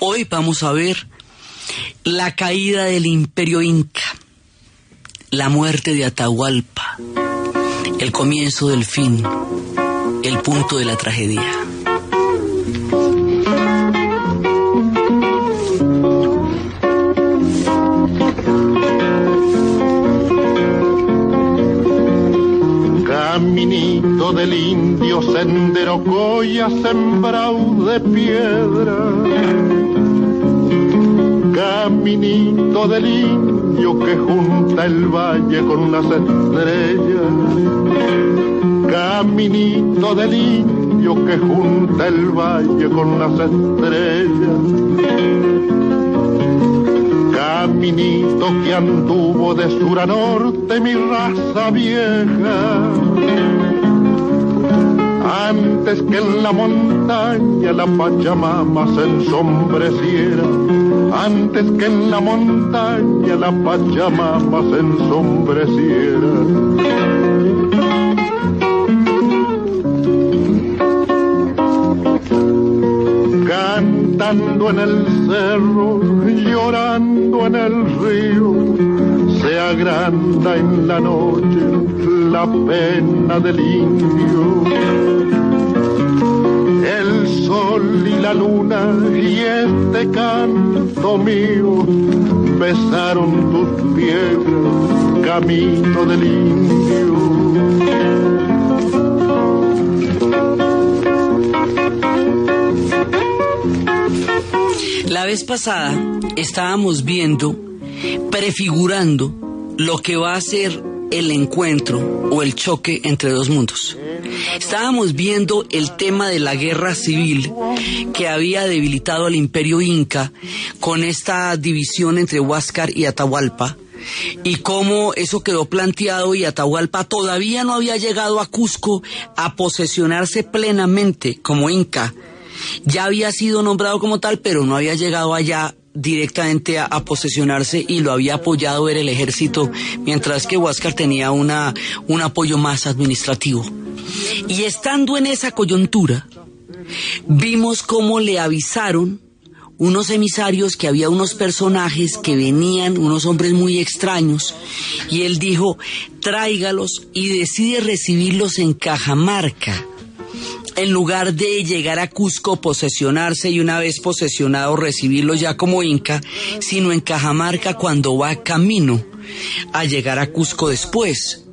Hoy vamos a ver la caída del imperio inca, la muerte de Atahualpa, el comienzo del fin, el punto de la tragedia. Del indio, sendero coya sembrado de piedra. Caminito del indio que junta el valle con las estrellas. Caminito del indio que junta el valle con las estrellas. Caminito que anduvo de sur a norte mi raza vieja. Antes que en la montaña la Pachamama se ensombreciera. Antes que en la montaña la Pachamama se ensombreciera. Cantando en el cerro, llorando en el río, se agranda en la noche la pena del indio. El sol y la luna y este canto mío besaron tus piedras, camino del indio. La vez pasada estábamos viendo, prefigurando lo que va a ser el encuentro o el choque entre dos mundos. Estábamos viendo el tema de la guerra civil que había debilitado al imperio inca con esta división entre Huáscar y Atahualpa y cómo eso quedó planteado y Atahualpa todavía no había llegado a Cusco a posesionarse plenamente como inca. Ya había sido nombrado como tal, pero no había llegado allá directamente a, posesionarse y lo había apoyado era el ejército, mientras que Huáscar tenía una, un apoyo más administrativo. Y estando en esa coyuntura, vimos cómo le avisaron unos emisarios que había unos personajes que venían, unos hombres muy extraños, y él dijo, tráigalos y decide recibirlos en Cajamarca en lugar de llegar a Cusco, posesionarse y una vez posesionado recibirlo ya como inca, sino en Cajamarca cuando va camino a llegar a Cusco después.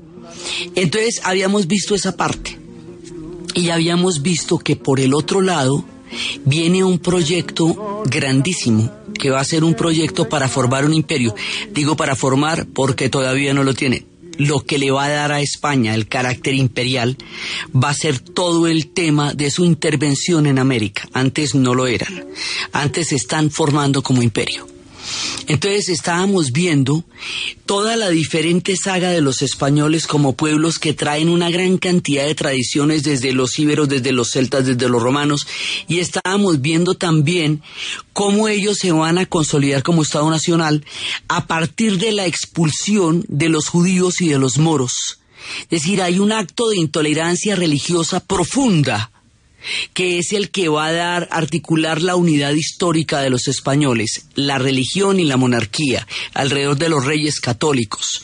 Entonces habíamos visto esa parte y habíamos visto que por el otro lado viene un proyecto grandísimo que va a ser un proyecto para formar un imperio. Digo para formar porque todavía no lo tiene lo que le va a dar a España el carácter imperial va a ser todo el tema de su intervención en América. Antes no lo eran. Antes se están formando como imperio. Entonces estábamos viendo toda la diferente saga de los españoles como pueblos que traen una gran cantidad de tradiciones desde los íberos, desde los celtas, desde los romanos, y estábamos viendo también cómo ellos se van a consolidar como Estado Nacional a partir de la expulsión de los judíos y de los moros. Es decir, hay un acto de intolerancia religiosa profunda que es el que va a dar, articular la unidad histórica de los españoles, la religión y la monarquía, alrededor de los reyes católicos.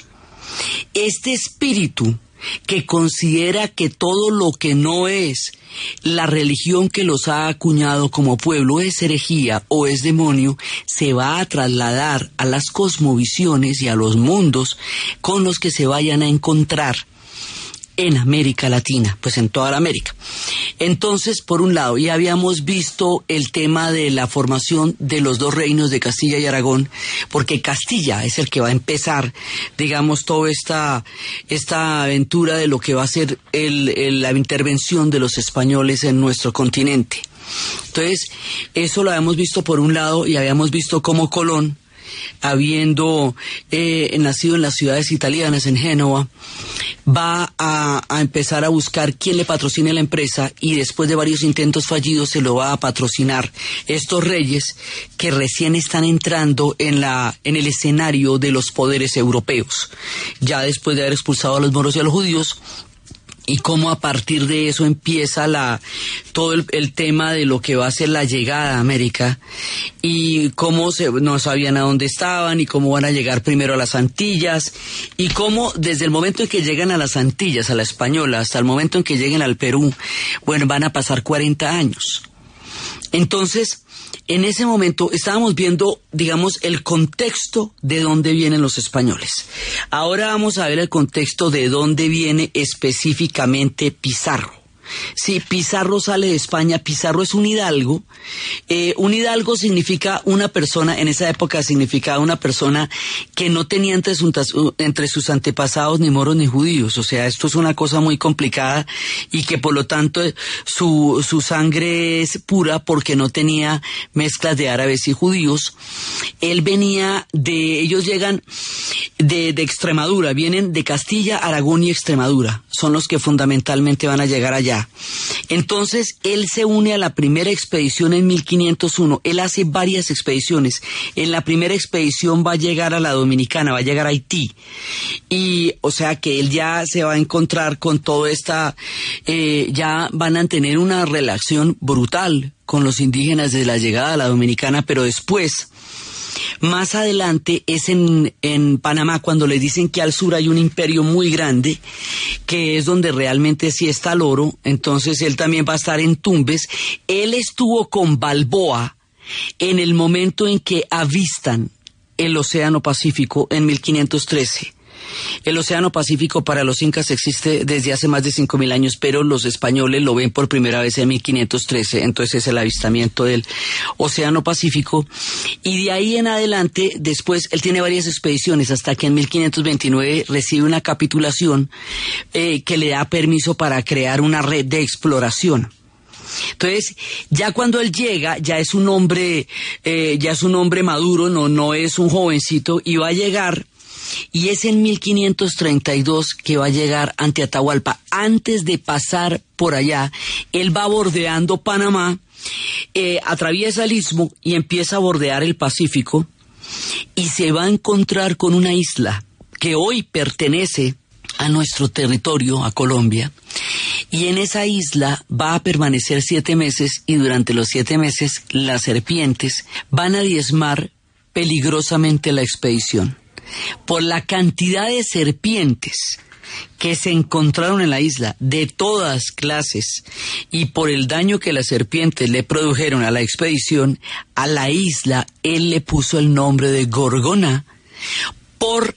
Este espíritu que considera que todo lo que no es la religión que los ha acuñado como pueblo es herejía o es demonio, se va a trasladar a las cosmovisiones y a los mundos con los que se vayan a encontrar en América Latina, pues en toda la América. Entonces, por un lado, ya habíamos visto el tema de la formación de los dos reinos de Castilla y Aragón, porque Castilla es el que va a empezar, digamos, toda esta, esta aventura de lo que va a ser el, el, la intervención de los españoles en nuestro continente. Entonces, eso lo habíamos visto por un lado y habíamos visto cómo Colón, habiendo eh, nacido en las ciudades italianas, en Génova, va a, empezar a buscar quién le patrocine la empresa y después de varios intentos fallidos se lo va a patrocinar estos reyes que recién están entrando en, la, en el escenario de los poderes europeos. Ya después de haber expulsado a los moros y a los judíos, y cómo a partir de eso empieza la, todo el, tema de lo que va a ser la llegada a América y cómo se, no sabían a dónde estaban y cómo van a llegar primero a las Antillas y cómo desde el momento en que llegan a las Antillas, a la española, hasta el momento en que lleguen al Perú, bueno, van a pasar 40 años. Entonces, en ese momento estábamos viendo, digamos, el contexto de dónde vienen los españoles. Ahora vamos a ver el contexto de dónde viene específicamente Pizarro. Sí, Pizarro sale de España. Pizarro es un hidalgo. Eh, un hidalgo significa una persona, en esa época significaba una persona que no tenía entre sus, entre sus antepasados ni moros ni judíos. O sea, esto es una cosa muy complicada y que por lo tanto su, su sangre es pura porque no tenía mezclas de árabes y judíos. Él venía de, ellos llegan de, de Extremadura, vienen de Castilla, Aragón y Extremadura. Son los que fundamentalmente van a llegar allá. Entonces, él se une a la primera expedición en 1501. Él hace varias expediciones. En la primera expedición va a llegar a la Dominicana, va a llegar a Haití. Y, o sea, que él ya se va a encontrar con todo esta, eh, ya van a tener una relación brutal con los indígenas desde la llegada a la Dominicana, pero después, más adelante es en, en, Panamá cuando le dicen que al sur hay un imperio muy grande, que es donde realmente sí está el oro, entonces él también va a estar en Tumbes. Él estuvo con Balboa en el momento en que avistan el Océano Pacífico en 1513. El Océano Pacífico para los incas existe desde hace más de 5.000 años, pero los españoles lo ven por primera vez en 1513, entonces es el avistamiento del Océano Pacífico. Y de ahí en adelante, después, él tiene varias expediciones hasta que en 1529 recibe una capitulación eh, que le da permiso para crear una red de exploración. Entonces, ya cuando él llega, ya es un hombre, eh, ya es un hombre maduro, no, no es un jovencito, y va a llegar y es en 1532 que va a llegar ante Atahualpa. Antes de pasar por allá, él va bordeando Panamá, eh, atraviesa el istmo y empieza a bordear el Pacífico y se va a encontrar con una isla que hoy pertenece a nuestro territorio, a Colombia, y en esa isla va a permanecer siete meses y durante los siete meses las serpientes van a diezmar peligrosamente la expedición por la cantidad de serpientes que se encontraron en la isla de todas clases y por el daño que las serpientes le produjeron a la expedición, a la isla él le puso el nombre de Gorgona por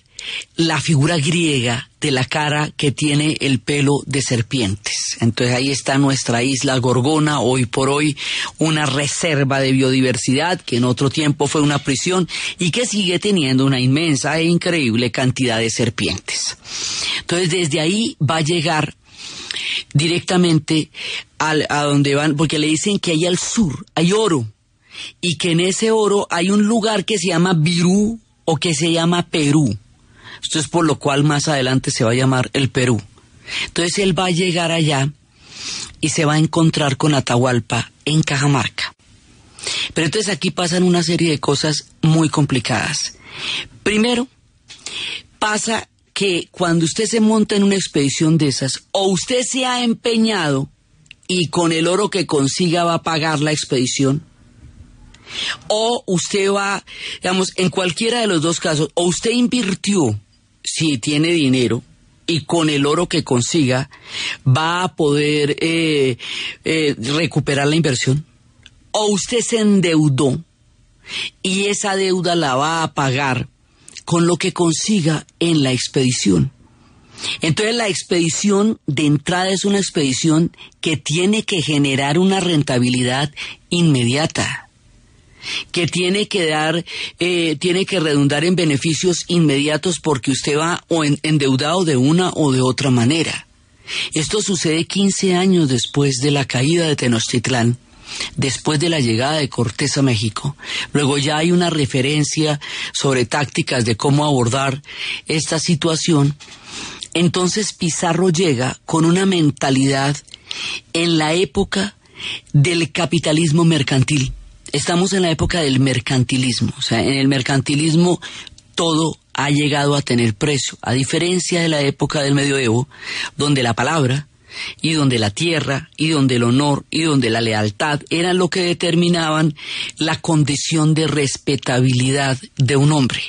la figura griega de la cara que tiene el pelo de serpientes. Entonces ahí está nuestra isla Gorgona, hoy por hoy una reserva de biodiversidad que en otro tiempo fue una prisión y que sigue teniendo una inmensa e increíble cantidad de serpientes. Entonces desde ahí va a llegar directamente a donde van, porque le dicen que ahí al sur hay oro y que en ese oro hay un lugar que se llama Virú o que se llama Perú. Esto es por lo cual más adelante se va a llamar el Perú. Entonces él va a llegar allá y se va a encontrar con Atahualpa en Cajamarca. Pero entonces aquí pasan una serie de cosas muy complicadas. Primero, pasa que cuando usted se monta en una expedición de esas, o usted se ha empeñado y con el oro que consiga va a pagar la expedición, o usted va, digamos, en cualquiera de los dos casos, o usted invirtió si tiene dinero y con el oro que consiga va a poder eh, eh, recuperar la inversión. O usted se endeudó y esa deuda la va a pagar con lo que consiga en la expedición. Entonces la expedición de entrada es una expedición que tiene que generar una rentabilidad inmediata que tiene que dar, eh, tiene que redundar en beneficios inmediatos porque usted va o endeudado de una o de otra manera. Esto sucede 15 años después de la caída de Tenochtitlán después de la llegada de Cortés a México. Luego ya hay una referencia sobre tácticas de cómo abordar esta situación. Entonces Pizarro llega con una mentalidad en la época del capitalismo mercantil. Estamos en la época del mercantilismo, o sea, en el mercantilismo todo ha llegado a tener precio, a diferencia de la época del medioevo, donde la palabra y donde la tierra y donde el honor y donde la lealtad eran lo que determinaban la condición de respetabilidad de un hombre.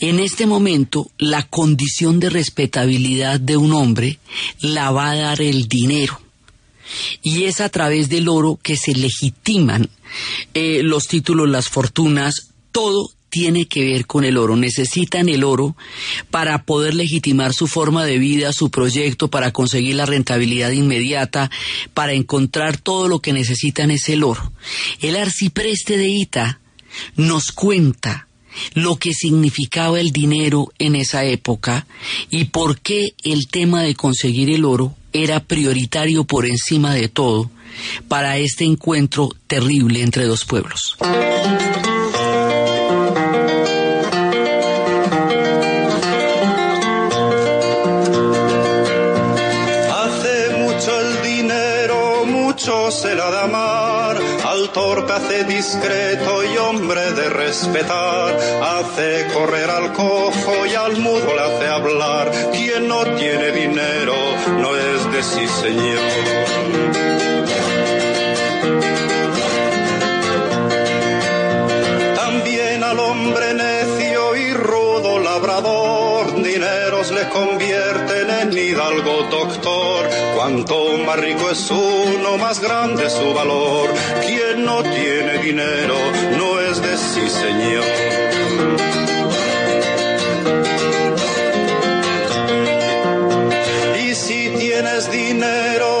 En este momento, la condición de respetabilidad de un hombre la va a dar el dinero. Y es a través del oro que se legitiman eh, los títulos, las fortunas, todo tiene que ver con el oro. Necesitan el oro para poder legitimar su forma de vida, su proyecto, para conseguir la rentabilidad inmediata, para encontrar todo lo que necesitan es el oro. El arcipreste de Ita nos cuenta lo que significaba el dinero en esa época y por qué el tema de conseguir el oro era prioritario por encima de todo para este encuentro terrible entre dos pueblos. torpe hace discreto y hombre de respetar, hace correr al cojo y al mudo le hace hablar. Quien no tiene dinero no es de sí señor. También al hombre necio y rudo labrador, dineros le convierten en hidalgo doctor Cuanto más rico es uno, más grande su valor. Quien no tiene dinero no es de sí, señor. Y si tienes dinero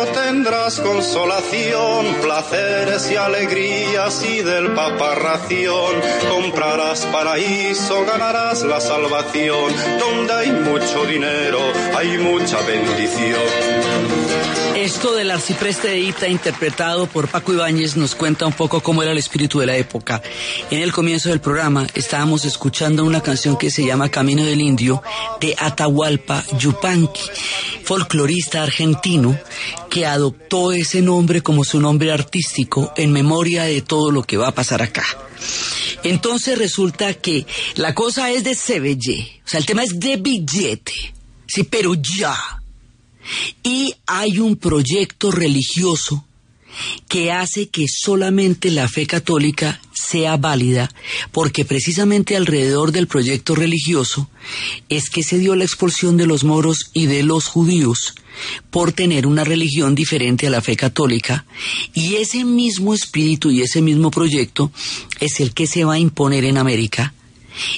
consolación, placeres y alegrías y del paparración. Comprarás paraíso, ganarás la salvación. Donde hay mucho dinero, hay mucha bendición. Esto del arcipreste de Ita, interpretado por Paco Ibáñez, nos cuenta un poco cómo era el espíritu de la época. En el comienzo del programa estábamos escuchando una canción que se llama Camino del Indio de Atahualpa Yupanqui, folclorista argentino que adoptó ese nombre como su nombre artístico en memoria de todo lo que va a pasar acá. Entonces resulta que la cosa es de Sebelle, o sea, el tema es de billete, sí, pero ya y hay un proyecto religioso que hace que solamente la fe católica sea válida, porque precisamente alrededor del proyecto religioso es que se dio la expulsión de los moros y de los judíos por tener una religión diferente a la fe católica, y ese mismo espíritu y ese mismo proyecto es el que se va a imponer en América.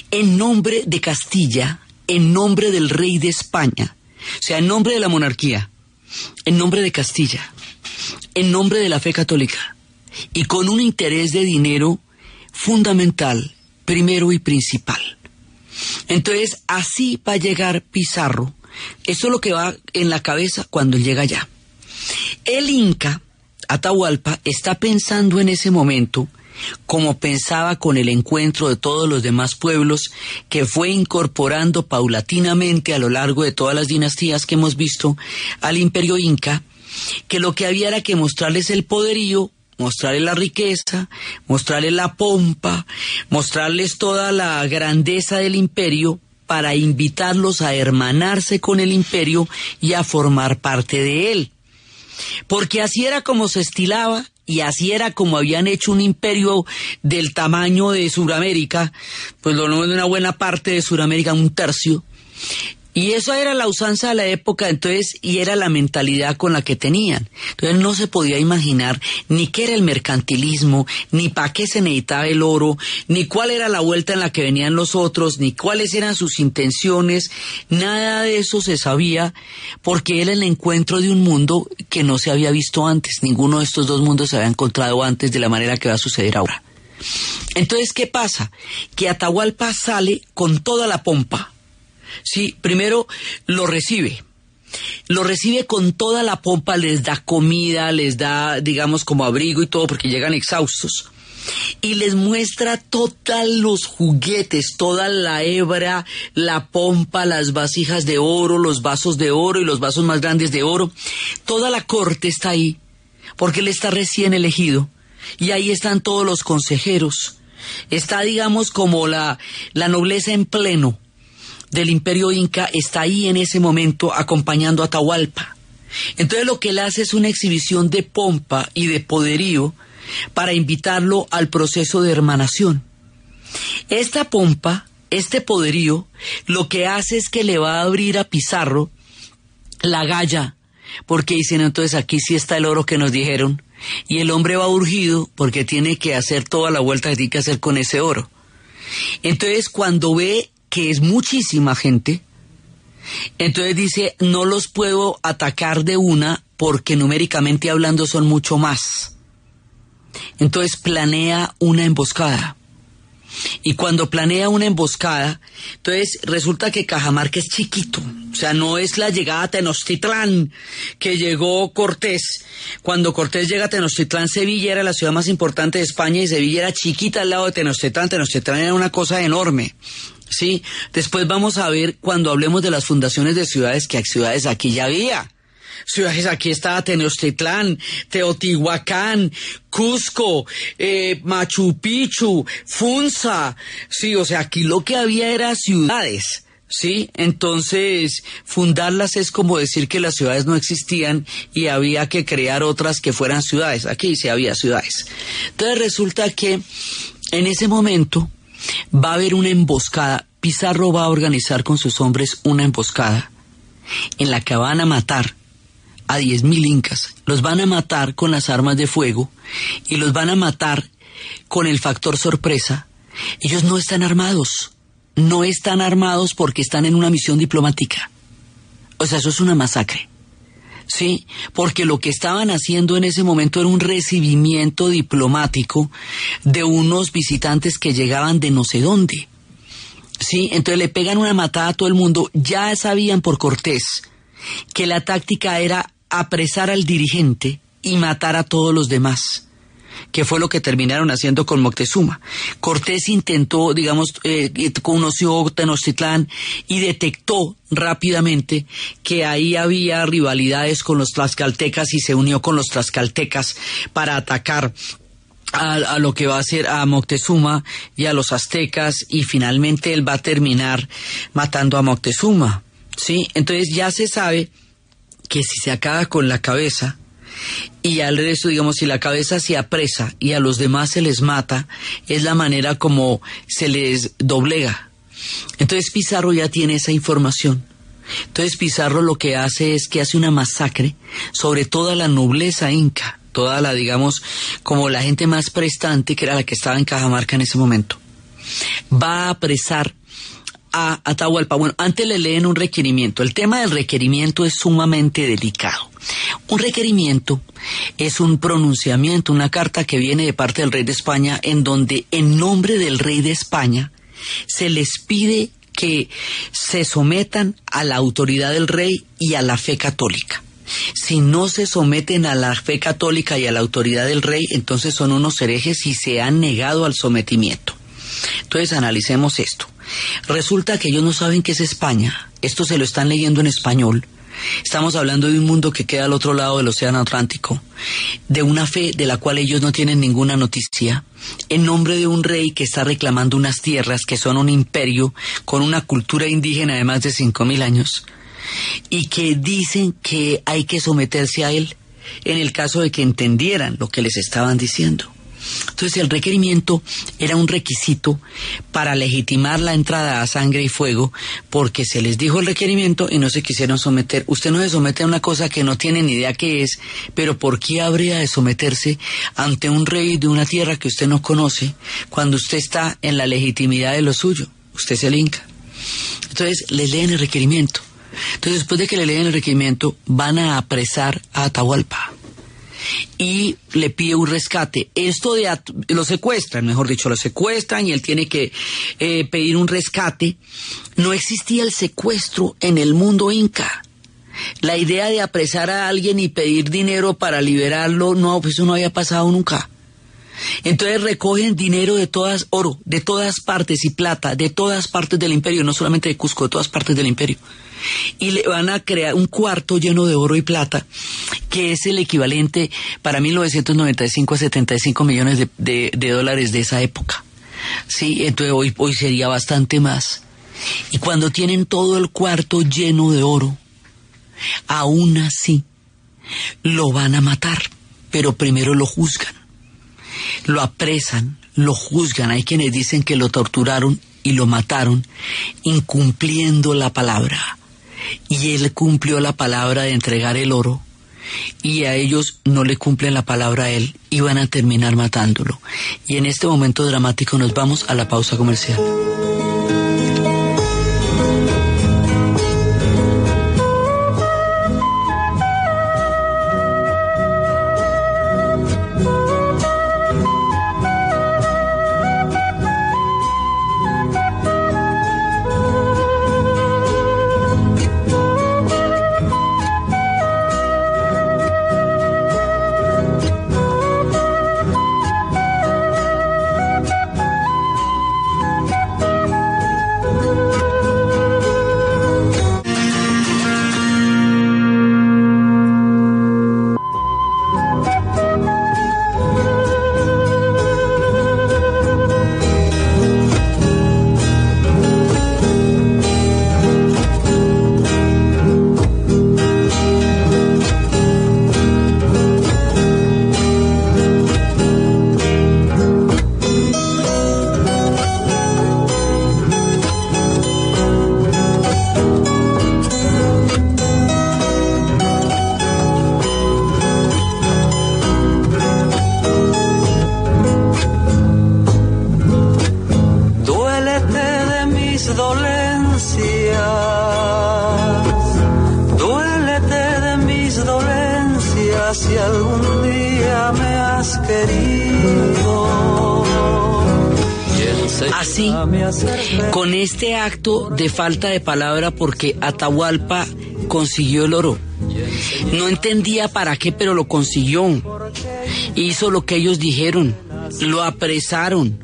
En nombre de Castilla, en nombre del rey de España, o sea, en nombre de la monarquía, en nombre de Castilla, en nombre de la fe católica y con un interés de dinero fundamental, primero y principal. Entonces, así va a llegar Pizarro. Eso es lo que va en la cabeza cuando él llega allá. El Inca, Atahualpa, está pensando en ese momento como pensaba con el encuentro de todos los demás pueblos que fue incorporando paulatinamente a lo largo de todas las dinastías que hemos visto al imperio inca, que lo que había era que mostrarles el poderío, mostrarles la riqueza, mostrarles la pompa, mostrarles toda la grandeza del imperio para invitarlos a hermanarse con el imperio y a formar parte de él. Porque así era como se estilaba y así era como habían hecho un imperio del tamaño de Sudamérica, pues lo menos de una buena parte de Sudamérica, un tercio, y eso era la usanza de la época, entonces, y era la mentalidad con la que tenían. Entonces no se podía imaginar ni qué era el mercantilismo, ni para qué se necesitaba el oro, ni cuál era la vuelta en la que venían los otros, ni cuáles eran sus intenciones, nada de eso se sabía, porque era el encuentro de un mundo que no se había visto antes. Ninguno de estos dos mundos se había encontrado antes de la manera que va a suceder ahora. Entonces, ¿qué pasa? Que Atahualpa sale con toda la pompa Sí, primero lo recibe. lo recibe con toda la pompa, les da comida, les da, digamos, como abrigo y todo, porque llegan exhaustos. Y les muestra todos los juguetes, toda la hebra, la pompa, las vasijas de oro, los vasos de oro y los vasos más grandes de oro. Toda la corte está ahí, porque él está recién elegido. Y ahí están todos los consejeros. Está, digamos, como la, la nobleza en pleno del imperio inca está ahí en ese momento acompañando a Atahualpa. Entonces lo que él hace es una exhibición de pompa y de poderío para invitarlo al proceso de hermanación. Esta pompa, este poderío, lo que hace es que le va a abrir a Pizarro la galla, porque dicen entonces aquí sí está el oro que nos dijeron, y el hombre va urgido porque tiene que hacer toda la vuelta que tiene que hacer con ese oro. Entonces cuando ve que es muchísima gente, entonces dice, no los puedo atacar de una porque numéricamente hablando son mucho más. Entonces planea una emboscada. Y cuando planea una emboscada, entonces resulta que Cajamarca es chiquito. O sea, no es la llegada a Tenochtitlán que llegó Cortés. Cuando Cortés llega a Tenochtitlán, Sevilla era la ciudad más importante de España y Sevilla era chiquita al lado de Tenochtitlán. Tenochtitlán era una cosa enorme. Sí, después vamos a ver cuando hablemos de las fundaciones de ciudades que ciudades aquí ya había. Ciudades aquí estaba Tenochtitlán, Teotihuacán, Cusco, eh, Machu Picchu, Funza. Sí, o sea, aquí lo que había era ciudades. ¿sí? Entonces, fundarlas es como decir que las ciudades no existían y había que crear otras que fueran ciudades. Aquí sí había ciudades. Entonces resulta que en ese momento va a haber una emboscada. Pizarro va a organizar con sus hombres una emboscada en la que van a matar a 10.000 incas. Los van a matar con las armas de fuego y los van a matar con el factor sorpresa. Ellos no están armados. No están armados porque están en una misión diplomática. O sea, eso es una masacre. Sí, porque lo que estaban haciendo en ese momento era un recibimiento diplomático de unos visitantes que llegaban de no sé dónde. Sí, entonces le pegan una matada a todo el mundo. Ya sabían por Cortés que la táctica era apresar al dirigente y matar a todos los demás que fue lo que terminaron haciendo con Moctezuma. Cortés intentó, digamos, eh, conoció Tenochtitlán y detectó rápidamente que ahí había rivalidades con los tlaxcaltecas y se unió con los tlaxcaltecas para atacar a, lo que va a ser a Moctezuma y a los aztecas y finalmente él va a terminar matando a Moctezuma. ¿sí? Entonces ya se sabe que si se acaba con la cabeza, y al resto, digamos, si la cabeza se apresa y a los demás se les mata, es la manera como se les doblega. Entonces Pizarro ya tiene esa información. Entonces Pizarro lo que hace es que hace una masacre sobre toda la nobleza inca, toda la, digamos, como la gente más prestante, que era la que estaba en Cajamarca en ese momento. Va a apresar a Atahualpa. Bueno, antes le leen un requerimiento. El tema del requerimiento es sumamente delicado. Un requerimiento es un pronunciamiento, una carta que viene de parte del rey de España en donde en nombre del rey de España se les pide que se sometan a la autoridad del rey y a la fe católica. Si no se someten a la fe católica y a la autoridad del rey, entonces son unos herejes y se han negado al sometimiento. Entonces analicemos esto. Resulta que ellos no saben qué es España. Esto se lo están leyendo en español Estamos hablando de un mundo que queda al otro lado del Océano Atlántico, de una fe de la cual ellos no tienen ninguna noticia, en nombre de un rey que está reclamando unas tierras que son un imperio con una cultura indígena de más de cinco mil años, y que dicen que hay que someterse a él en el caso de que entendieran lo que les estaban diciendo. Entonces el requerimiento era un requisito para legitimar la entrada a sangre y fuego porque se les dijo el requerimiento y no se quisieron someter. Usted no se somete a una cosa que no tiene ni idea qué es, pero ¿por qué habría de someterse ante un rey de una tierra que usted no conoce cuando usted está en la legitimidad de lo suyo? Usted es el Inca. Entonces le leen el requerimiento. Entonces después de que le leen el requerimiento van a apresar a Atahualpa y le pide un rescate. Esto de lo secuestran, mejor dicho, lo secuestran y él tiene que eh, pedir un rescate. No existía el secuestro en el mundo inca. La idea de apresar a alguien y pedir dinero para liberarlo, no, eso no había pasado nunca. Entonces recogen dinero de todas, oro, de todas partes y plata, de todas partes del imperio, no solamente de Cusco, de todas partes del imperio. Y le van a crear un cuarto lleno de oro y plata, que es el equivalente para 1995 a 75 millones de, de, dólares de esa época. Sí, entonces hoy, hoy sería bastante más. Y cuando tienen todo el cuarto lleno de oro, aún así lo van a matar, pero primero lo juzgan. Lo apresan, lo juzgan. Hay quienes dicen que lo torturaron y lo mataron incumpliendo la palabra. Y él cumplió la palabra de entregar el oro y a ellos no le cumplen la palabra a él y van a terminar matándolo. Y en este momento dramático nos vamos a la pausa comercial. Con este acto de falta de palabra porque Atahualpa consiguió el oro. No entendía para qué, pero lo consiguió. Hizo lo que ellos dijeron. Lo apresaron.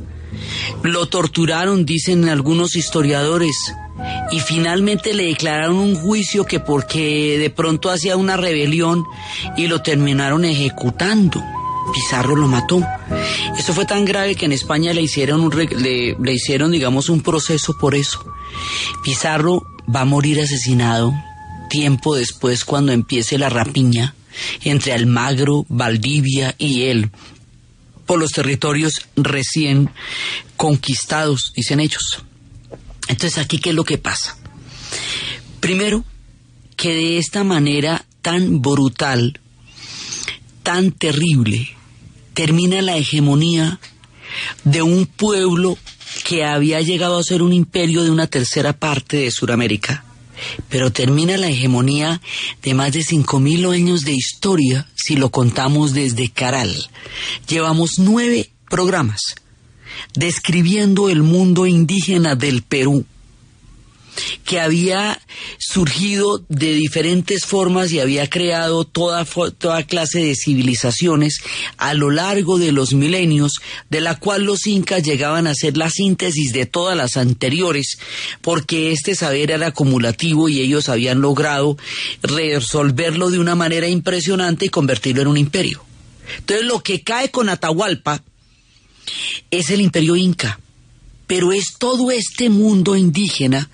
Lo torturaron, dicen algunos historiadores. Y finalmente le declararon un juicio que porque de pronto hacía una rebelión y lo terminaron ejecutando. Pizarro lo mató. Esto fue tan grave que en España le hicieron, un, le, le hicieron, digamos, un proceso por eso. Pizarro va a morir asesinado tiempo después cuando empiece la rapiña entre Almagro, Valdivia y él por los territorios recién conquistados, dicen ellos. Entonces aquí, ¿qué es lo que pasa? Primero, que de esta manera tan brutal, tan terrible, termina la hegemonía de un pueblo que había llegado a ser un imperio de una tercera parte de Sudamérica, pero termina la hegemonía de más de cinco mil años de historia si lo contamos desde Caral. Llevamos nueve programas describiendo el mundo indígena del Perú que había surgido de diferentes formas y había creado toda, toda clase de civilizaciones a lo largo de los milenios, de la cual los incas llegaban a ser la síntesis de todas las anteriores, porque este saber era acumulativo y ellos habían logrado resolverlo de una manera impresionante y convertirlo en un imperio. Entonces lo que cae con Atahualpa es el imperio inca pero es todo este mundo indígena,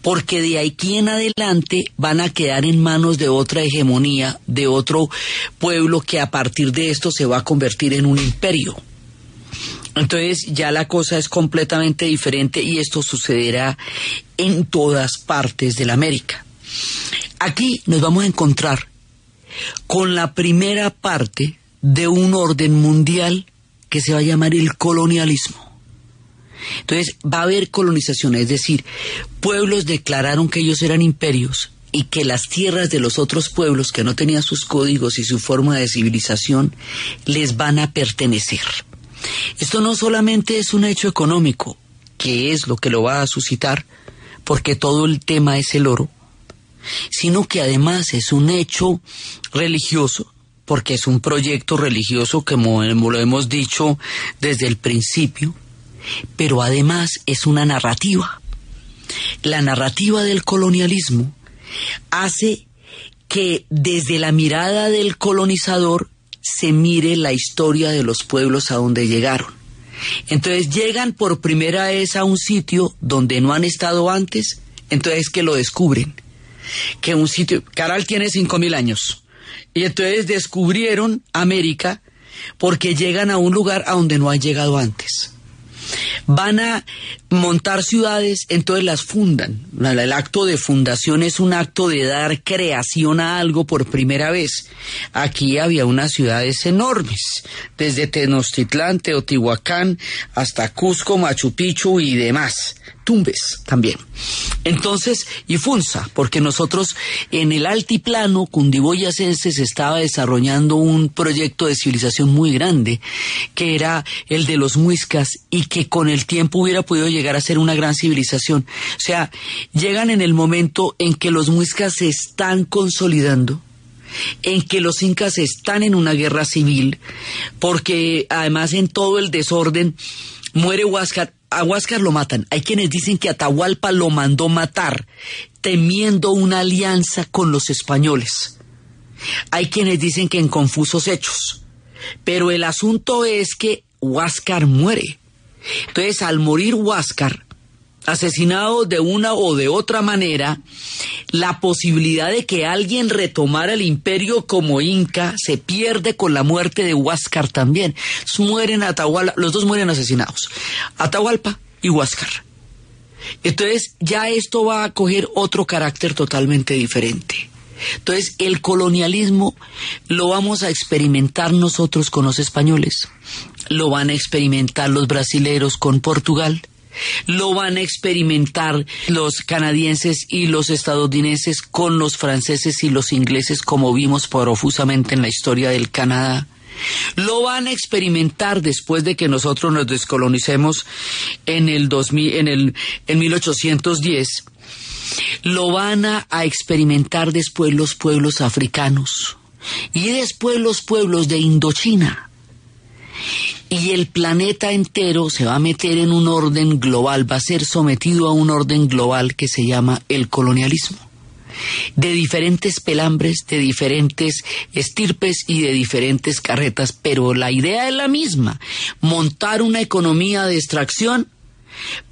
porque de aquí en adelante van a quedar en manos de otra hegemonía, de otro pueblo que a partir de esto se va a convertir en un imperio. Entonces ya la cosa es completamente diferente y esto sucederá en todas partes de la América. Aquí nos vamos a encontrar con la primera parte de un orden mundial que se va a llamar el colonialismo. Entonces va a haber colonización, es decir, pueblos declararon que ellos eran imperios y que las tierras de los otros pueblos que no tenían sus códigos y su forma de civilización les van a pertenecer. Esto no solamente es un hecho económico, que es lo que lo va a suscitar, porque todo el tema es el oro, sino que además es un hecho religioso, porque es un proyecto religioso como lo hemos dicho desde el principio, pero además es una narrativa. La narrativa del colonialismo hace que desde la mirada del colonizador se mire la historia de los pueblos a donde llegaron. Entonces llegan por primera vez a un sitio donde no han estado antes, entonces que lo descubren. Que un sitio, Caral tiene cinco mil años, y entonces descubrieron América porque llegan a un lugar a donde no han llegado antes van a montar ciudades, entonces las fundan. El acto de fundación es un acto de dar creación a algo por primera vez. Aquí había unas ciudades enormes, desde Tenochtitlán, Teotihuacán, hasta Cusco, Machu Picchu y demás. Tumbes también. Entonces, y Funza, porque nosotros en el altiplano cundiboyacense se estaba desarrollando un proyecto de civilización muy grande, que era el de los muiscas y que con el tiempo hubiera podido llegar a ser una gran civilización. O sea, llegan en el momento en que los muiscas se están consolidando, en que los incas están en una guerra civil, porque además en todo el desorden muere Huáscar a Huáscar lo matan. Hay quienes dicen que Atahualpa lo mandó matar, temiendo una alianza con los españoles. Hay quienes dicen que en confusos hechos. Pero el asunto es que Huáscar muere. Entonces, al morir Huáscar, asesinado de una o de otra manera, la posibilidad de que alguien retomara el imperio como Inca se pierde con la muerte de Huáscar también. Mueren Atahualpa, los dos mueren asesinados, Atahualpa y Huáscar. Entonces ya esto va a coger otro carácter totalmente diferente. Entonces el colonialismo lo vamos a experimentar nosotros con los españoles, lo van a experimentar los brasileros con Portugal, lo van a experimentar los canadienses y los estadounidenses con los franceses y los ingleses, como vimos profusamente en la historia del Canadá. Lo van a experimentar después de que nosotros nos descolonicemos en el 2000, en el en 1810. Lo van a experimentar después los pueblos africanos y después los pueblos de Indochina y el planeta entero se va a meter en un orden global, va a ser sometido a un orden global que se llama el colonialismo. De diferentes pelambres, de diferentes estirpes y de diferentes carretas, pero la idea es la misma, montar una economía de extracción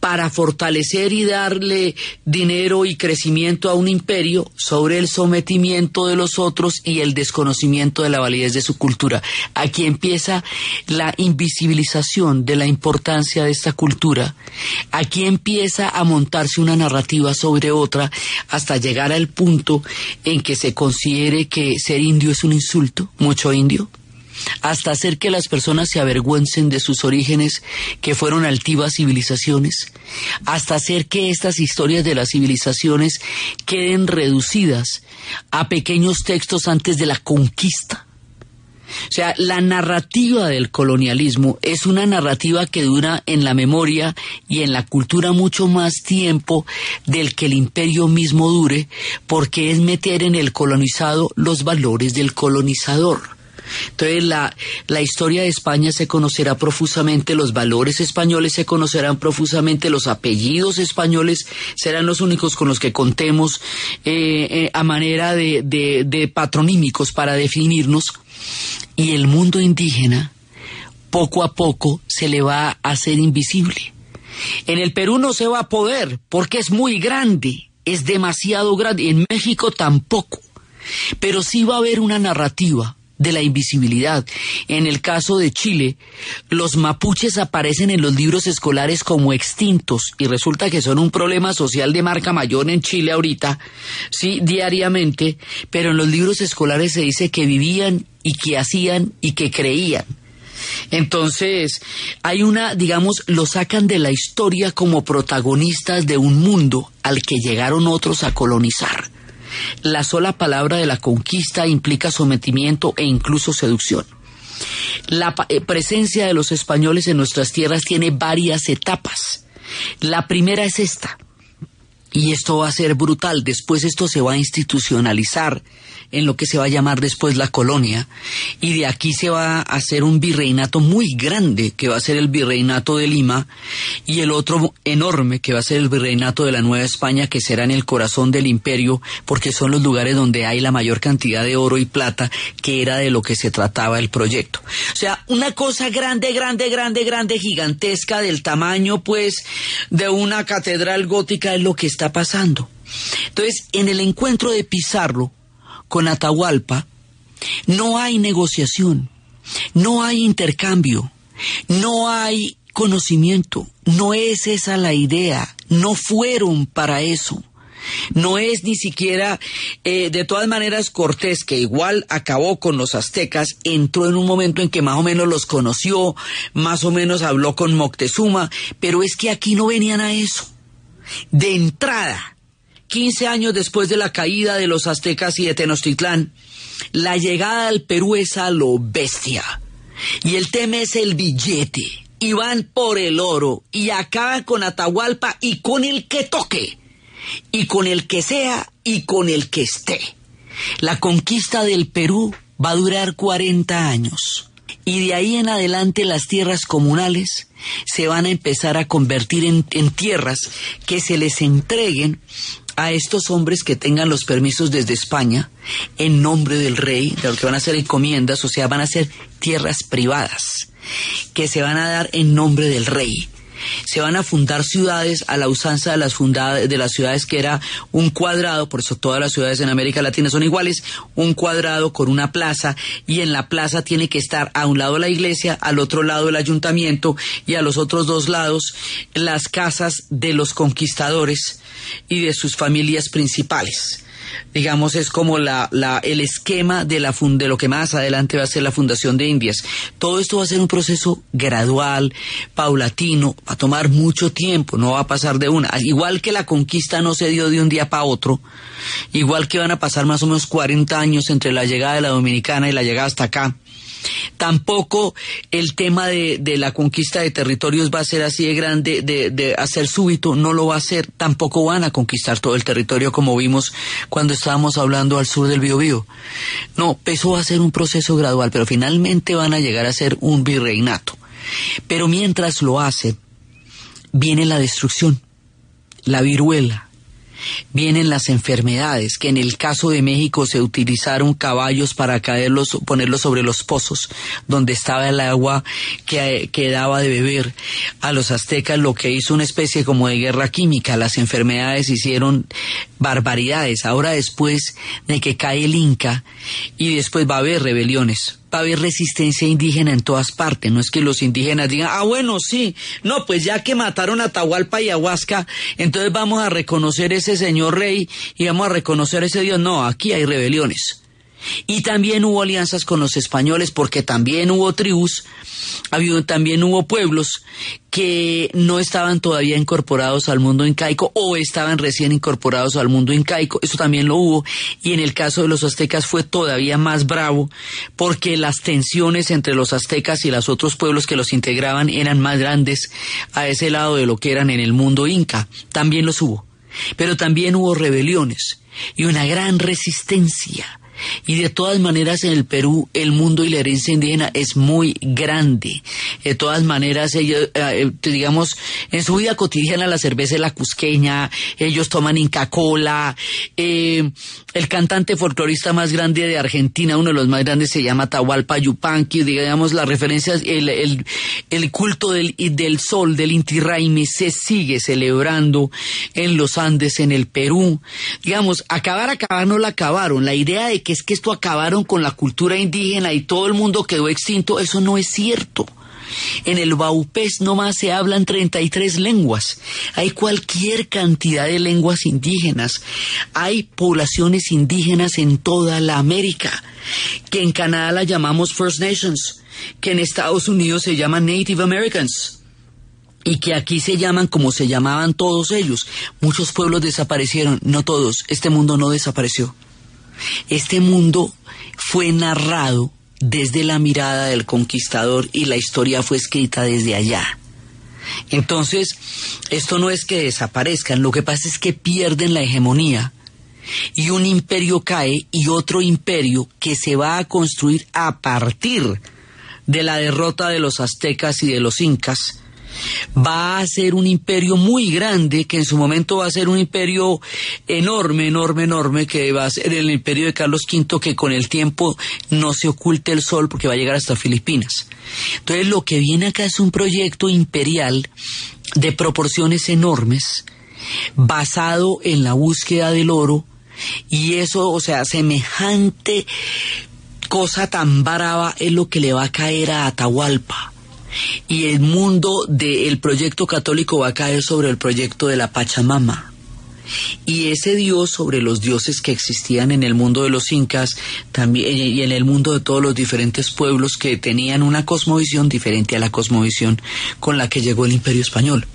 para fortalecer y darle dinero y crecimiento a un imperio sobre el sometimiento de los otros y el desconocimiento de la validez de su cultura. Aquí empieza la invisibilización de la importancia de esta cultura. Aquí empieza a montarse una narrativa sobre otra hasta llegar al punto en que se considere que ser indio es un insulto, mucho indio hasta hacer que las personas se avergüencen de sus orígenes, que fueron altivas civilizaciones, hasta hacer que estas historias de las civilizaciones queden reducidas a pequeños textos antes de la conquista. O sea, la narrativa del colonialismo es una narrativa que dura en la memoria y en la cultura mucho más tiempo del que el imperio mismo dure, porque es meter en el colonizado los valores del colonizador. Entonces la, la historia de España se conocerá profusamente, los valores españoles se conocerán profusamente, los apellidos españoles serán los únicos con los que contemos eh, eh, a manera de, de, de patronímicos para definirnos y el mundo indígena poco a poco se le va a hacer invisible. En el Perú no se va a poder porque es muy grande, es demasiado grande. En México tampoco. Pero sí va a haber una narrativa de la invisibilidad. En el caso de Chile, los mapuches aparecen en los libros escolares como extintos y resulta que son un problema social de marca mayor en Chile ahorita, sí, diariamente, pero en los libros escolares se dice que vivían y que hacían y que creían. Entonces, hay una, digamos, lo sacan de la historia como protagonistas de un mundo al que llegaron otros a colonizar. La sola palabra de la conquista implica sometimiento e incluso seducción. La eh, presencia de los españoles en nuestras tierras tiene varias etapas. La primera es esta. Y esto va a ser brutal. Después esto se va a institucionalizar en lo que se va a llamar después la colonia. Y de aquí se va a hacer un virreinato muy grande, que va a ser el virreinato de Lima, y el otro enorme, que va a ser el virreinato de la Nueva España, que será en el corazón del imperio, porque son los lugares donde hay la mayor cantidad de oro y plata, que era de lo que se trataba el proyecto. O sea, una cosa grande, grande, grande, grande, gigantesca, del tamaño, pues, de una catedral gótica es lo que está pasando. Entonces, en el encuentro de Pizarro con Atahualpa, no hay negociación, no hay intercambio, no hay conocimiento, no es esa la idea, no fueron para eso. No es ni siquiera, eh, de todas maneras, Cortés, que igual acabó con los aztecas, entró en un momento en que más o menos los conoció, más o menos habló con Moctezuma, pero es que aquí no venían a eso. De entrada, 15 años después de la caída de los aztecas y de Tenochtitlán, la llegada al Perú es a lo bestia. Y el tema es el billete. Y van por el oro y acaban con Atahualpa y con el que toque. Y con el que sea y con el que esté. La conquista del Perú va a durar 40 años. Y de ahí en adelante las tierras comunales se van a empezar a convertir en, tierras que se les entreguen a estos hombres que tengan los permisos desde España en nombre del rey, de lo que van a ser encomiendas, o sea, van a ser tierras privadas que se van a dar en nombre del rey se van a fundar ciudades a la usanza de las, de las ciudades que era un cuadrado, por eso todas las ciudades en América Latina son iguales, un cuadrado con una plaza y en la plaza tiene que estar a un lado la iglesia, al otro lado el ayuntamiento y a los otros dos lados las casas de los conquistadores y de sus familias principales digamos, es como la, la, el esquema de, la de lo que más adelante va a ser la Fundación de Indias. Todo esto va a ser un proceso gradual, paulatino, va a tomar mucho tiempo, no va a pasar de una. Igual que la conquista no se dio de un día para otro, igual que van a pasar más o menos 40 años entre la llegada de la Dominicana y la llegada hasta acá Tampoco el tema de, de, la conquista de territorios va a ser así de grande, de, de, hacer súbito, no lo va a hacer. Tampoco van a conquistar todo el territorio como vimos cuando estábamos hablando al sur del Biobío. No, eso va a ser un proceso gradual, pero finalmente van a llegar a ser un virreinato. Pero mientras lo hace, viene la destrucción, la viruela, Vienen las enfermedades, que en el caso de México se utilizaron caballos para caerlos, ponerlos sobre los pozos, donde estaba el agua que, que daba de beber. A los aztecas lo que hizo una especie como de guerra química, las enfermedades hicieron barbaridades. Ahora después de que cae el Inca y después va a haber rebeliones, va a haber resistencia indígena en todas partes. No es que los indígenas digan, ah, bueno, sí, no, pues ya que mataron a Tahualpa y Ahuasca, entonces vamos a reconocer ese señor rey y vamos a reconocer ese Dios. No, aquí hay rebeliones. Y también hubo alianzas con los españoles porque también hubo tribus, también hubo pueblos que no estaban todavía incorporados al mundo incaico o estaban recién incorporados al mundo incaico. Eso también lo hubo. Y en el caso de los aztecas fue todavía más bravo porque las tensiones entre los aztecas y los otros pueblos que los integraban eran más grandes a ese lado de lo que eran en el mundo inca. También los hubo. Pero también hubo rebeliones y una gran resistencia y de todas maneras en el Perú el mundo y la herencia indígena es muy grande. De todas maneras ellos, eh, digamos, en su vida cotidiana la cerveza es la cusqueña, ellos toman Inca Cola, eh, el cantante folclorista más grande de Argentina, uno de los más grandes, se llama Tahualpa Yupanqui, digamos, la referencia, el, el, el culto del, del sol, del Inti Raymi, se sigue celebrando en los Andes, en el Perú. Digamos, acabar, acabar no la acabaron. La idea de que es que esto acabaron con la cultura indígena y todo el mundo quedó extinto, eso no es cierto. En el Baupés nomás se hablan 33 lenguas. Hay cualquier cantidad de lenguas indígenas. Hay poblaciones indígenas en toda la América, que en Canadá la llamamos First Nations, que en Estados Unidos se llaman Native Americans y que aquí se llaman como se llamaban todos ellos. Muchos pueblos desaparecieron, no todos. Este mundo no desapareció. Este mundo fue narrado desde la mirada del conquistador y la historia fue escrita desde allá. Entonces, esto no es que desaparezcan, lo que pasa es que pierden la hegemonía y un imperio cae y otro imperio que se va a construir a partir de la derrota de los aztecas y de los incas va a ser un imperio muy grande, que en su momento va a ser un imperio enorme, enorme, enorme, que va a ser el imperio de Carlos V, que con el tiempo no se oculte el sol porque va a llegar hasta Filipinas. Entonces lo que viene acá es un proyecto imperial de proporciones enormes, basado en la búsqueda del oro, y eso, o sea, semejante cosa tan brava es lo que le va a caer a Atahualpa y el mundo del proyecto católico va a caer sobre el proyecto de la Pachamama. Y ese dios sobre los dioses que existían en el mundo de los incas también, y en el mundo de todos los diferentes pueblos que tenían una cosmovisión diferente a la cosmovisión con la que llegó el imperio español.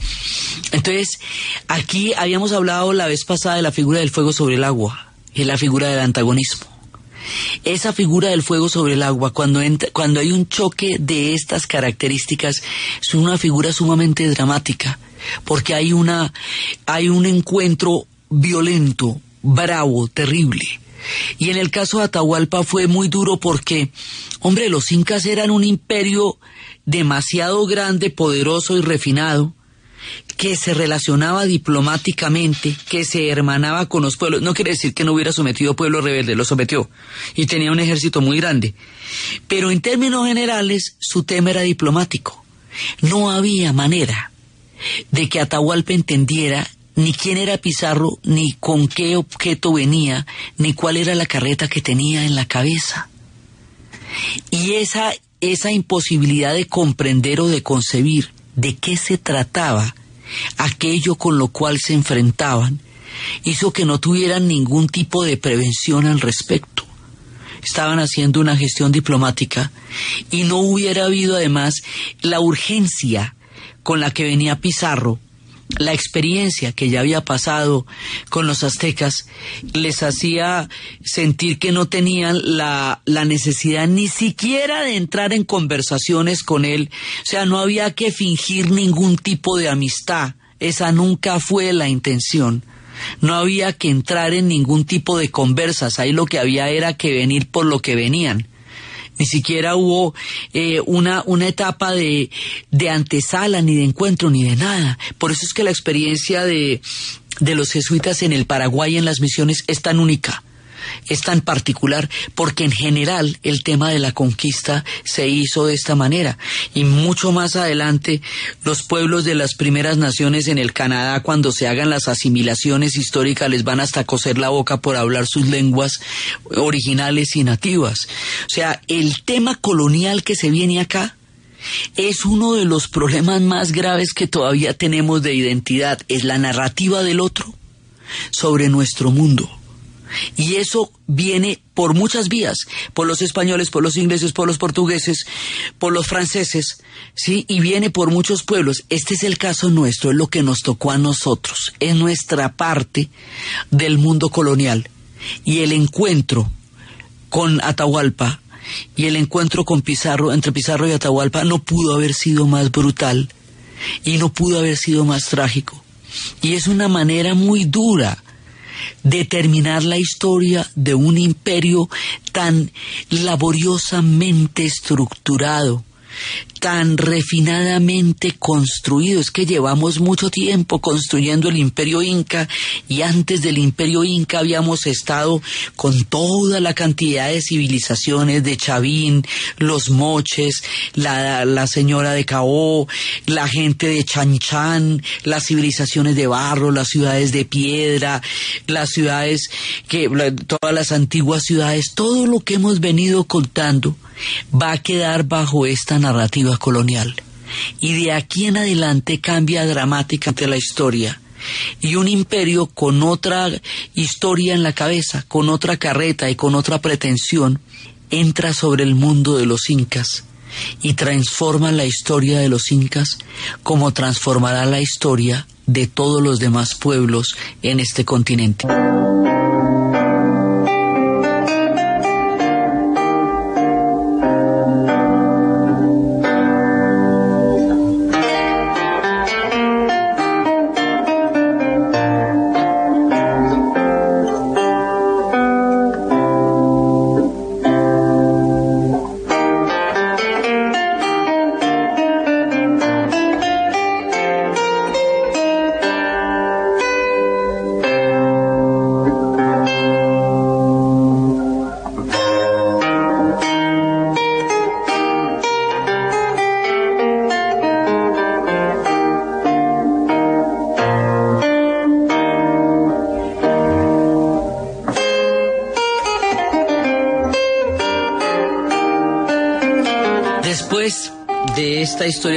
Entonces, aquí habíamos hablado la vez pasada de la figura del fuego sobre el agua y la figura del antagonismo. Esa figura del fuego sobre el agua, cuando, cuando hay un choque de estas características, es una figura sumamente dramática, porque hay, una, hay un encuentro violento, bravo, terrible. Y en el caso de Atahualpa fue muy duro porque, hombre, los incas eran un imperio demasiado grande, poderoso y refinado, que se relacionaba diplomáticamente, que se hermanaba con los pueblos. No quiere decir que no hubiera sometido pueblo rebelde, lo sometió y tenía un ejército muy grande. Pero en términos generales, su tema era diplomático. No había manera de que Atahualpa entendiera ni quién era Pizarro, ni con qué objeto venía, ni cuál era la carreta que tenía en la cabeza. Y esa, esa imposibilidad de comprender o de concebir de qué se trataba aquello con lo cual se enfrentaban, hizo que no tuvieran ningún tipo de prevención al respecto. Estaban haciendo una gestión diplomática y no hubiera habido además la urgencia con la que venía Pizarro la experiencia que ya había pasado con los aztecas les hacía sentir que no tenían la, la, necesidad ni siquiera de entrar en conversaciones con él. O sea, no había que fingir ningún tipo de amistad. Esa nunca fue la intención. No había que entrar en ningún tipo de conversas. Ahí lo que había era que venir por lo que venían ni siquiera hubo eh, una, una etapa de, de antesala, ni de encuentro, ni de nada. Por eso es que la experiencia de, de los jesuitas en el Paraguay en las misiones es tan única es tan particular porque en general el tema de la conquista se hizo de esta manera y mucho más adelante los pueblos de las primeras naciones en el Canadá cuando se hagan las asimilaciones históricas les van hasta coser la boca por hablar sus lenguas originales y nativas. O sea, el tema colonial que se viene acá es uno de los problemas más graves que todavía tenemos de identidad, es la narrativa del otro sobre nuestro mundo. Y eso viene por muchas vías, por los españoles, por los ingleses, por los portugueses, por los franceses, ¿sí? Y viene por muchos pueblos. Este es el caso nuestro, es lo que nos tocó a nosotros, es nuestra parte del mundo colonial. Y el encuentro con Atahualpa y el encuentro con Pizarro, entre Pizarro y Atahualpa, no pudo haber sido más brutal y no pudo haber sido más trágico. Y es una manera muy dura determinar la historia de un imperio tan laboriosamente estructurado, tan refinadamente construido. Es que llevamos mucho tiempo construyendo el imperio inca y antes del imperio inca habíamos estado con toda la cantidad de civilizaciones de Chavín, los moches, la, la señora de Caó, la gente de Chanchán, las civilizaciones de barro, las ciudades de piedra, las ciudades que, todas las antiguas ciudades, todo lo que hemos venido contando va a quedar bajo esta narrativa colonial. Y de aquí en adelante cambia dramáticamente la historia. Y un imperio con otra historia en la cabeza, con otra carreta y con otra pretensión, entra sobre el mundo de los incas y transforma la historia de los incas como transformará la historia de todos los demás pueblos en este continente.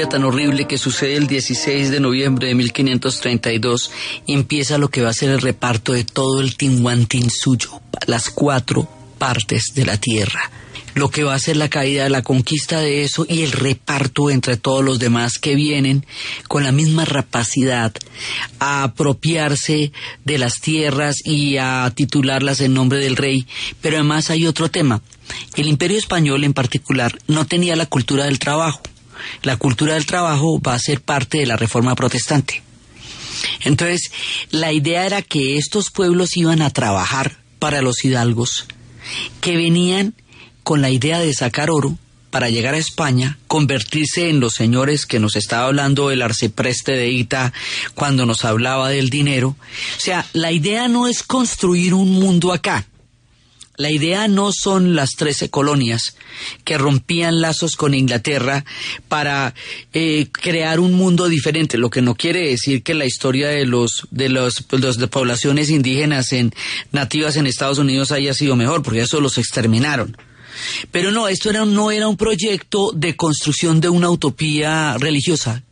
Tan horrible que sucede el 16 de noviembre de 1532 empieza lo que va a ser el reparto de todo el suyo, las cuatro partes de la tierra lo que va a ser la caída, la conquista de eso y el reparto entre todos los demás que vienen con la misma rapacidad a apropiarse de las tierras y a titularlas en nombre del rey. Pero además hay otro tema. El imperio español en particular no tenía la cultura del trabajo. La cultura del trabajo va a ser parte de la reforma protestante. Entonces, la idea era que estos pueblos iban a trabajar para los hidalgos, que venían con la idea de sacar oro para llegar a España, convertirse en los señores que nos estaba hablando el arcipreste de Ita cuando nos hablaba del dinero. O sea, la idea no es construir un mundo acá. La idea no son las trece colonias que rompían lazos con Inglaterra para eh, crear un mundo diferente, lo que no quiere decir que la historia de los de los, de poblaciones indígenas en nativas en Estados Unidos haya sido mejor, porque eso los exterminaron. Pero no, esto era, no era un proyecto de construcción de una utopía religiosa,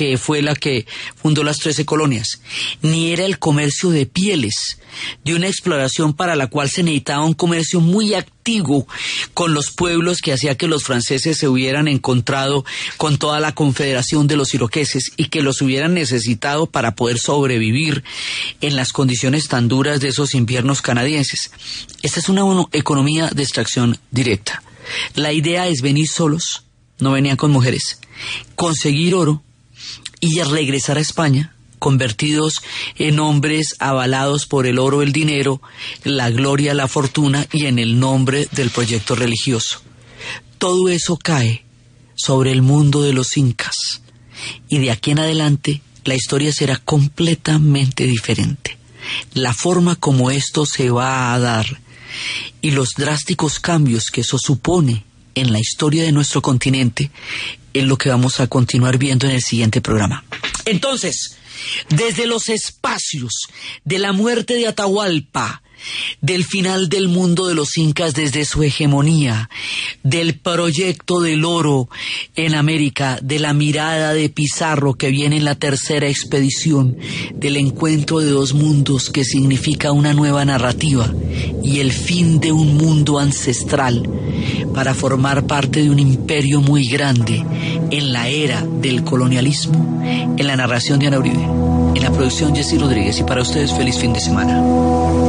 que fue la que fundó las trece colonias, ni era el comercio de pieles, de una exploración para la cual se necesitaba un comercio muy activo con los pueblos que hacía que los franceses se hubieran encontrado con toda la confederación de los iroqueses y que los hubieran necesitado para poder sobrevivir en las condiciones tan duras de esos inviernos canadienses. Esta es una economía de extracción directa. La idea es venir solos, no venían con mujeres, conseguir oro, y regresar a España convertidos en hombres avalados por el oro, el dinero, la gloria, la fortuna y en el nombre del proyecto religioso. Todo eso cae sobre el mundo de los incas y de aquí en adelante la historia será completamente diferente. La forma como esto se va a dar y los drásticos cambios que eso supone en la historia de nuestro continente es lo que vamos a continuar viendo en el siguiente programa. Entonces, desde los espacios de la muerte de Atahualpa, del final del mundo de los incas desde su hegemonía, del proyecto del oro en América, de la mirada de Pizarro que viene en la tercera expedición, del encuentro de dos mundos que significa una nueva narrativa y el fin de un mundo ancestral para formar parte de un imperio muy grande en la era del colonialismo, en la narración de Ana Uribe, en la producción Jesse Rodríguez y para ustedes feliz fin de semana.